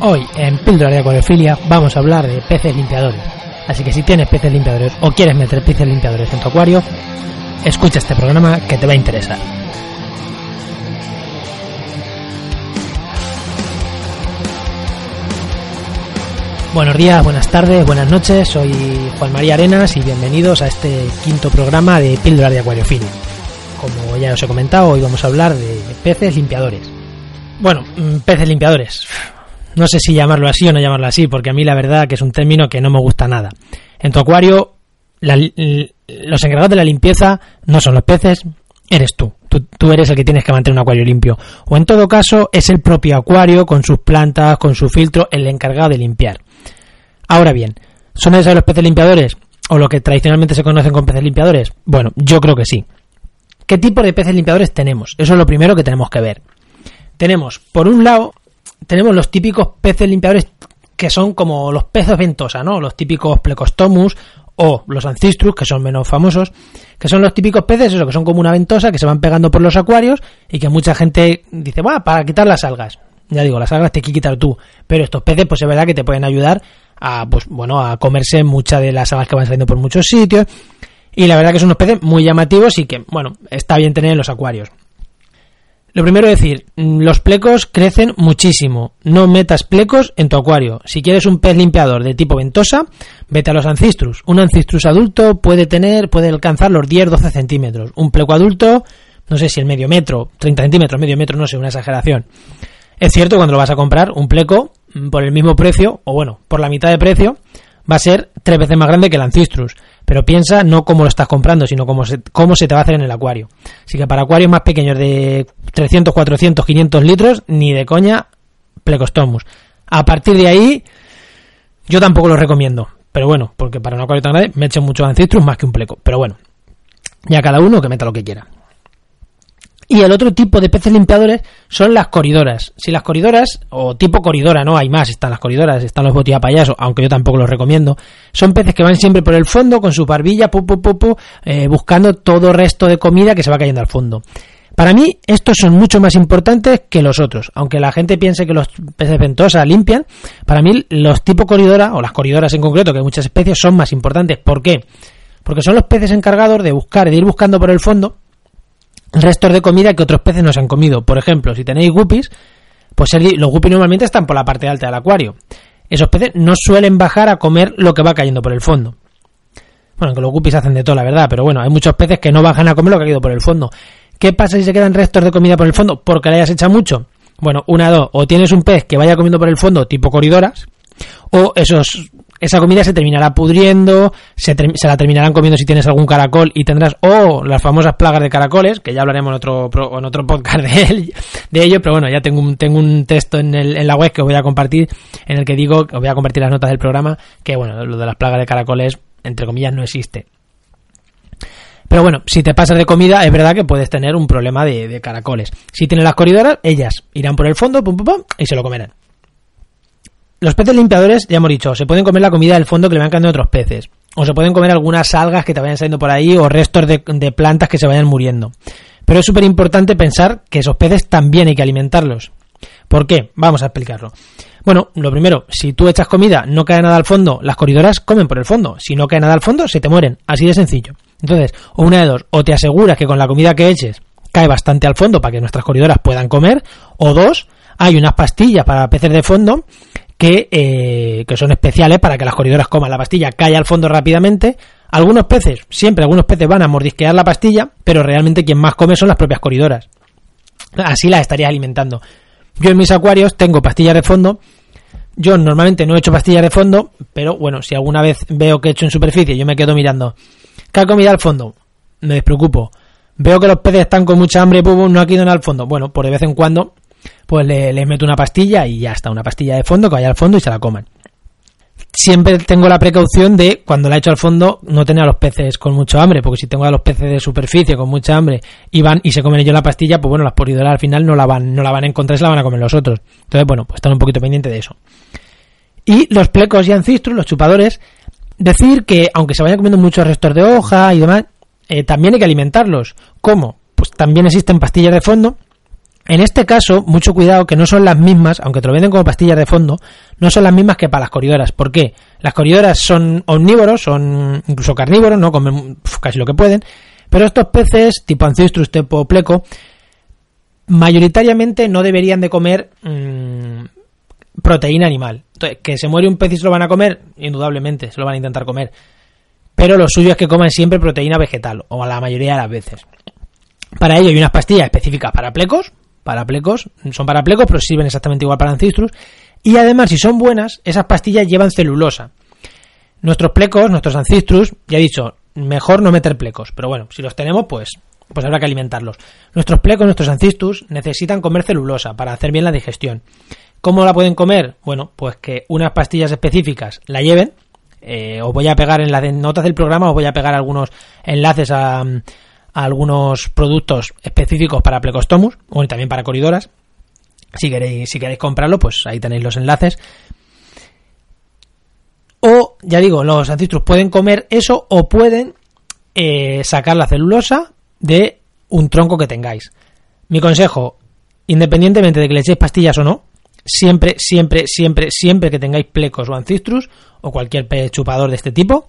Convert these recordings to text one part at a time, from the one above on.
Hoy en Píldora de Acuariofilia vamos a hablar de peces limpiadores. Así que si tienes peces limpiadores o quieres meter peces limpiadores en tu acuario, escucha este programa que te va a interesar. Buenos días, buenas tardes, buenas noches. Soy Juan María Arenas y bienvenidos a este quinto programa de Píldora de Acuariofilia. Como ya os he comentado, hoy vamos a hablar de peces limpiadores. Bueno, mm, peces limpiadores. No sé si llamarlo así o no llamarlo así, porque a mí la verdad que es un término que no me gusta nada. En tu acuario, los encargados de la limpieza no son los peces, eres tú. tú. Tú eres el que tienes que mantener un acuario limpio. O en todo caso, es el propio acuario, con sus plantas, con su filtro, el encargado de limpiar. Ahora bien, ¿son necesarios los peces limpiadores? ¿O lo que tradicionalmente se conocen con peces limpiadores? Bueno, yo creo que sí. ¿Qué tipo de peces limpiadores tenemos? Eso es lo primero que tenemos que ver. Tenemos, por un lado, tenemos los típicos peces limpiadores que son como los peces ventosa, ¿no? Los típicos Plecostomus o los Ancistrus, que son menos famosos, que son los típicos peces, eso, que son como una ventosa, que se van pegando por los acuarios y que mucha gente dice, bueno, para quitar las algas. Ya digo, las algas te hay que quitar tú, pero estos peces, pues es verdad que te pueden ayudar a, pues bueno, a comerse muchas de las algas que van saliendo por muchos sitios. Y la verdad que son unos peces muy llamativos y que, bueno, está bien tener en los acuarios. Lo primero es decir, mm, los plecos crecen muchísimo. No metas plecos en tu acuario. Si quieres un pez limpiador de tipo ventosa, vete a los ancistrus. Un ancistrus adulto puede tener, puede alcanzar los 10-12 centímetros. Un pleco adulto, no sé si el medio metro, 30 centímetros, medio metro, no sé, una exageración. Es cierto, cuando lo vas a comprar, un pleco, mm, por el mismo precio, o bueno, por la mitad de precio, va a ser tres veces más grande que el Ancistrus. Pero piensa no cómo lo estás comprando, sino cómo se, cómo se te va a hacer en el acuario. Así que para acuarios más pequeños de 300, 400, 500 litros, ni de coña, Plecostomus. A partir de ahí, yo tampoco lo recomiendo. Pero bueno, porque para un acuario tan grande me echo mucho Ancistrus más que un pleco. Pero bueno, ya cada uno que meta lo que quiera. Y el otro tipo de peces limpiadores son las coridoras. Si las coridoras, o tipo coridora, no hay más, están las coridoras, están los botilla payaso, aunque yo tampoco los recomiendo, son peces que van siempre por el fondo con su barbilla, pu, pu, pu, eh, buscando todo resto de comida que se va cayendo al fondo. Para mí, estos son mucho más importantes que los otros. Aunque la gente piense que los peces ventosa limpian, para mí los tipo coridora, o las coridoras en concreto, que hay muchas especies, son más importantes. ¿Por qué? Porque son los peces encargados de buscar, de ir buscando por el fondo, restos de comida que otros peces no se han comido. Por ejemplo, si tenéis guppies, pues los guppies normalmente están por la parte alta del acuario. Esos peces no suelen bajar a comer lo que va cayendo por el fondo. Bueno, que los guppies hacen de todo, la verdad, pero bueno, hay muchos peces que no bajan a comer lo que ha caído por el fondo. ¿Qué pasa si se quedan restos de comida por el fondo? Porque le hayas echado mucho. Bueno, una dos, o tienes un pez que vaya comiendo por el fondo tipo coridoras, o esos esa comida se terminará pudriendo, se, la terminarán comiendo si tienes algún caracol y tendrás o las famosas plagas de caracoles, que ya hablaremos en otro pro- en otro podcast de, él- de ello, pero bueno, ya tengo un, tengo un texto en, el- en la web que os voy a compartir en el que digo, os voy a compartir las notas del programa, que bueno, lo de las plagas de caracoles entre comillas no existe. Pero bueno, si te pasas de comida, es verdad que puedes tener un problema de, de caracoles. Si tienes las coridoras, ellas irán por el fondo, pum, pum, pum, y se lo comerán. Los peces limpiadores, ya hemos dicho, se pueden comer la comida del fondo que le van cayendo otros peces. O se pueden comer algunas algas que te vayan saliendo por ahí o restos de, de plantas que se vayan muriendo. Pero es súper importante pensar que esos peces también hay que alimentarlos. ¿Por qué? Vamos a explicarlo. Bueno, lo primero, si tú echas comida, no cae nada al fondo, las corridoras comen por el fondo. Si no cae nada al fondo, se te mueren. Así de sencillo. Entonces, o una de dos, o te aseguras que con la comida que eches cae bastante al fondo para que nuestras corridoras puedan comer, o dos, hay unas pastillas para peces de fondo que, eh, que son especiales para que las corridoras coman. La pastilla cae al fondo rápidamente. Algunos peces, siempre algunos peces van a mordisquear la pastilla, pero realmente quien más come son las propias corridoras. Así las estarías alimentando. Yo en mis acuarios tengo pastillas de fondo. Yo normalmente no he hecho pastillas de fondo, pero bueno, si alguna vez veo que he hecho en superficie, yo me quedo mirando. ¿Qué ha comido al fondo? Me despreocupo. Veo que los peces están con mucha hambre, pum, no ha quedado al fondo. Bueno, por de vez en cuando, pues le- meto una pastilla y ya está, una pastilla de fondo que vaya al fondo y se la coman. Siempre tengo la precaución de, cuando la echo al fondo, no tener a los peces con mucho hambre, porque si tengo a los peces de superficie con mucha hambre y van y se comen ellos la pastilla, pues bueno, las poridoras al final no la van, no la van a encontrar se la van a comer los otros. Entonces, bueno, pues estar un poquito pendiente de eso. Y los plecos y ancistrus, los chupadores, decir que aunque se vayan comiendo muchos restos de hoja y demás, eh, también hay que alimentarlos. ¿Cómo? Pues también existen pastillas de fondo En este caso, mucho cuidado que no son las mismas, aunque te lo venden como pastillas de fondo, no son las mismas que para las coridoras. ¿Por qué? Las coridoras son omnívoros, son incluso carnívoros, no comen casi lo que pueden, pero estos peces, tipo Ancistrus, tipo Pleco, mayoritariamente no deberían de comer mmm, proteína animal. Entonces, que se muere un pez y se lo van a comer, indudablemente, se lo van a intentar comer. Pero lo suyo es que coman siempre proteína vegetal, o a la mayoría de las veces. Para ello hay unas pastillas específicas para plecos, para plecos, son para plecos, pero sirven exactamente igual para ancistrus. Y además, si son buenas, esas pastillas llevan celulosa. Nuestros plecos, nuestros ancistrus, ya he dicho, mejor no meter plecos, pero bueno, si los tenemos, pues, pues habrá que alimentarlos. Nuestros plecos, nuestros ancistrus, necesitan comer celulosa para hacer bien la digestión. ¿Cómo la pueden comer? Bueno, pues que unas pastillas específicas la lleven. Eh, os voy a pegar en las notas del programa, os voy a pegar algunos enlaces a, algunos productos específicos para Plecostomus, o también para coridoras. Si queréis, si queréis comprarlo, pues ahí tenéis los enlaces. O, ya digo, los ancistrus pueden comer eso o pueden eh, sacar la celulosa de un tronco que tengáis. Mi consejo, independientemente de que le echéis pastillas o no, siempre, siempre, siempre, siempre que tengáis plecos o ancistrus o cualquier chupador de este tipo,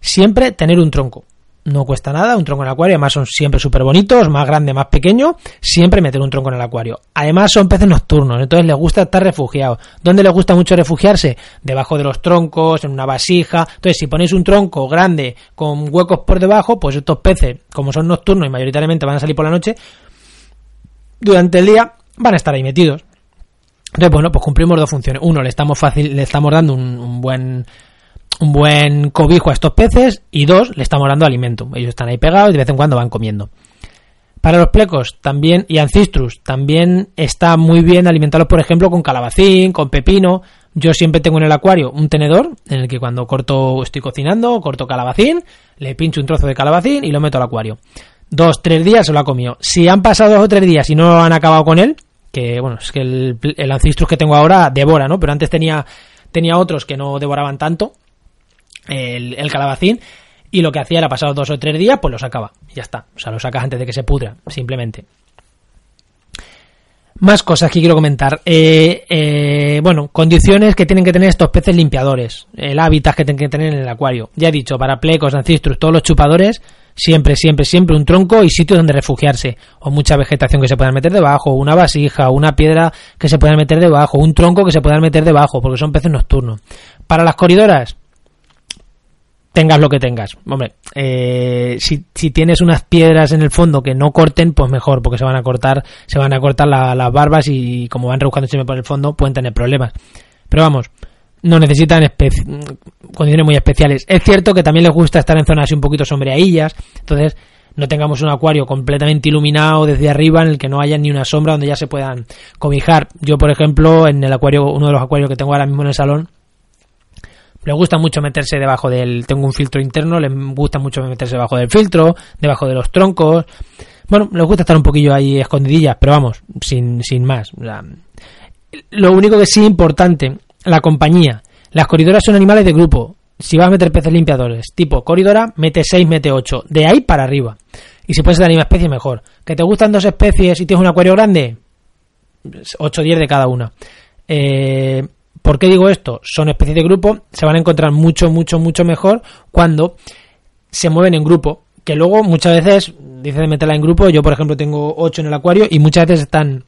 siempre tener un tronco. No cuesta nada, un tronco en el acuario, además son siempre súper bonitos, más grande, más pequeño, siempre meter un tronco en el acuario. Además son peces nocturnos, entonces les gusta estar refugiados. ¿Dónde les gusta mucho refugiarse? Debajo de los troncos, en una vasija. Entonces si ponéis un tronco grande con huecos por debajo, pues estos peces, como son nocturnos y mayoritariamente van a salir por la noche, durante el día van a estar ahí metidos. Entonces, bueno, pues cumplimos dos funciones. Uno, le estamos fácil, le estamos dando un, un, buen un buen cobijo a estos peces y dos, le estamos dando alimento. Ellos están ahí pegados y de vez en cuando van comiendo. Para los plecos también y ancistrus también está muy bien alimentarlos, por ejemplo, con calabacín, con pepino. Yo siempre tengo en el acuario un tenedor en el que cuando corto, estoy cocinando, corto calabacín, le pincho un trozo de calabacín y lo meto al acuario. Dos, tres días se lo ha comido. Si han pasado dos o tres días y no han acabado con él, que bueno, es que el, Ancistrus que tengo ahora devora, ¿no? Pero antes tenía, tenía otros que no devoraban tanto, el, calabacín, y lo que hacía era pasar dos o tres días, pues lo sacaba, ya está. O sea, lo sacas antes de que se pudra, simplemente. Más cosas que quiero comentar. Eh, eh, bueno, condiciones que tienen que tener estos peces limpiadores. El hábitat que tienen que tener en el acuario. Ya he dicho, para plecos, ancistrus, todos los chupadores, siempre, siempre, siempre un tronco y sitio donde refugiarse. O mucha vegetación que se puedan meter debajo, una vasija, una piedra que se puedan meter debajo, un tronco que se puedan meter debajo, porque son peces nocturnos. Para las corridoras, tengas lo que tengas. Hombre, eh, si, tienes unas piedras en el fondo que no corten, pues mejor, porque se van a cortar, se van a cortar la, las barbas y como van rebuscando siempre por el fondo, pueden tener problemas. Pero vamos, no necesitan condiciones muy especiales. Es cierto que también les gusta estar en zonas así un poquito sombreadillas, entonces no tengamos un acuario completamente iluminado desde arriba en el que no haya ni una sombra donde ya se puedan cobijar. Yo, por ejemplo, en el acuario, uno de los acuarios que tengo ahora mismo en el salón, le gusta mucho meterse debajo del. Tengo un filtro interno, le gusta mucho meterse debajo del filtro, debajo de los troncos. Bueno, les gusta estar un poquillo ahí escondidillas, pero vamos, sin, sin más. Lo único que sí importante, la compañía. Las corridoras son animales de grupo. Si vas a meter peces limpiadores tipo corridora, mete 6, mete 8. De ahí para arriba. Y si puedes ser de la misma especie, mejor. ¿Que te gustan dos especies y tienes un acuario grande? 8 o 10 de cada una. Eh, ¿Por qué digo esto? Son especies de grupo, se van a encontrar mucho, mucho, mucho mejor cuando se mueven en grupo. Que luego muchas veces, dice de meterla en grupo, yo por ejemplo tengo 8 en el acuario y muchas veces están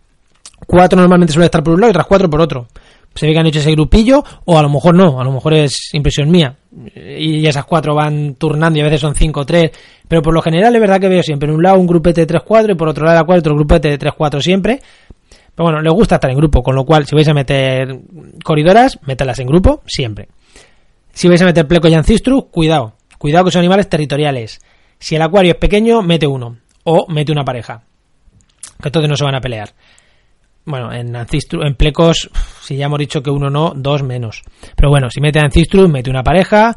4 normalmente suelen estar por un lado y otras 4 por otro. Se ve que han hecho ese grupillo, o a lo mejor no, a lo mejor es impresión mía. Y esas 4 van turnando y a veces son 5 o 3. Pero por lo general es verdad que veo siempre en un lado un grupete de 3-4 y por otro lado la 4 otro grupete de 3-4 siempre. Bueno, les gusta estar en grupo, con lo cual si vais a meter corridoras, mételas en grupo, siempre. Si vais a meter pleco y ancistrus, cuidado. Cuidado que son animales territoriales. Si el acuario es pequeño, mete uno. O mete una pareja. Que entonces no se van a pelear. Bueno, en ancistrus, en plecos, si ya hemos dicho que uno no, dos menos. Pero bueno, si mete ancistrus, mete una pareja.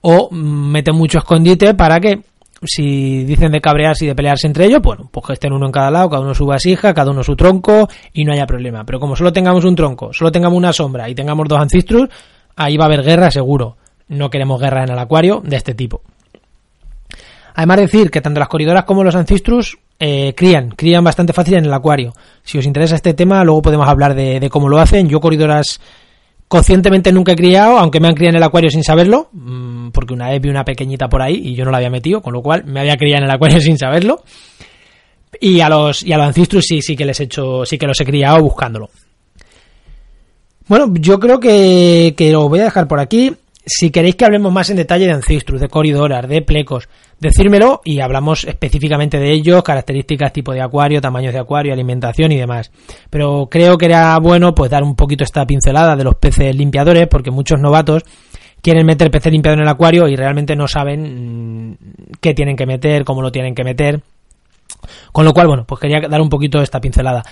O mete mucho escondite para que si dicen de cabrearse y de pelearse entre ellos, bueno, pues que estén uno en cada lado, cada uno su vasija, cada uno su tronco y no haya problema. Pero como solo tengamos un tronco, solo tengamos una sombra y tengamos dos ancistrus, ahí va a haber guerra seguro. No queremos guerra en el acuario de este tipo. Además decir que tanto las corridoras como los ancistrus eh, crían, crían bastante fácil en el acuario. Si os interesa este tema, luego podemos hablar de, cómo lo hacen. Yo corridoras conscientemente nunca he criado, aunque me han criado en el acuario sin saberlo, mm, porque una vez vi una pequeñita por ahí y yo no la había metido, con lo cual me había criado en el acuario sin saberlo. Y a los, y a los Ancistrus sí, sí que les he hecho, sí que los he criado buscándolo. Bueno, yo creo que, que lo voy a dejar por aquí. Si queréis que hablemos más en detalle de Ancistrus, de Corridoras, de Plecos, decírmelo y hablamos específicamente de ellos, características tipo de acuario, tamaños de acuario, alimentación y demás. Pero creo que era bueno pues dar un poquito esta pincelada de los peces limpiadores, porque muchos novatos quieren meter peces limpiador en el acuario y realmente no saben mm, qué tienen que meter, cómo lo tienen que meter. Con lo cual, bueno, pues quería dar un poquito esta pincelada.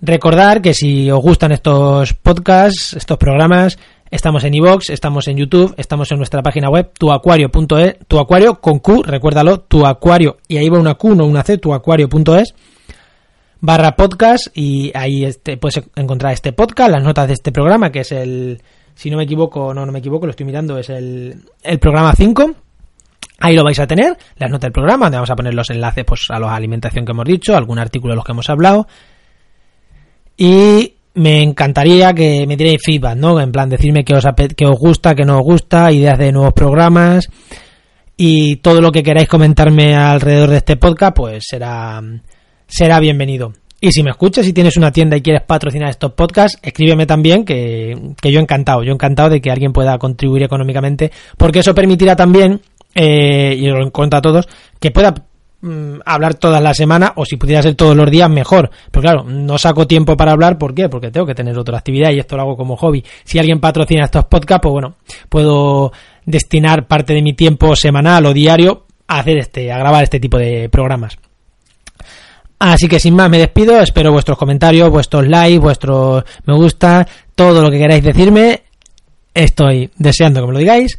Recordar que si os gustan estos podcasts, estos programas, Estamos en iVoox, estamos en YouTube, estamos en nuestra página web, tuacuario.es, tuacuario con Q, recuérdalo, tuacuario, y ahí va una Q, no una C, tuacuario.es, barra podcast, y ahí este, puedes encontrar este podcast, las notas de este programa, que es el, si no me equivoco, no, no me equivoco, lo estoy mirando, es el, el programa 5, Ahí lo vais a tener, las notas del programa, donde vamos a poner los enlaces pues, a la alimentación que hemos dicho, algún artículo de los que hemos hablado. Y me encantaría que me dierais feedback, ¿no? En plan, decirme qué os, que os gusta, qué no os gusta, ideas de nuevos programas y todo lo que queráis comentarme alrededor de este podcast, pues será, será bienvenido. Y si me escuchas y tienes una tienda y quieres patrocinar estos podcasts, escríbeme también que, que yo encantado, yo encantado de que alguien pueda contribuir económicamente, porque eso permitirá también, eh, y lo cuento a todos, que pueda Mm, hablar todas las semanas o si pudiera ser todos los días mejor. Pero claro, no saco tiempo para hablar, ¿por qué? Porque tengo que tener otra actividad y esto lo hago como hobby. Si alguien patrocina estos podcasts, pues bueno, puedo destinar parte de mi tiempo semanal o diario a hacer este, a grabar este tipo de programas. Así que sin más me despido, espero vuestros comentarios, vuestros likes, vuestros me gusta, todo lo que queráis decirme. Estoy deseando que me lo digáis.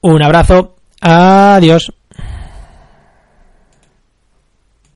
Un abrazo. Adiós.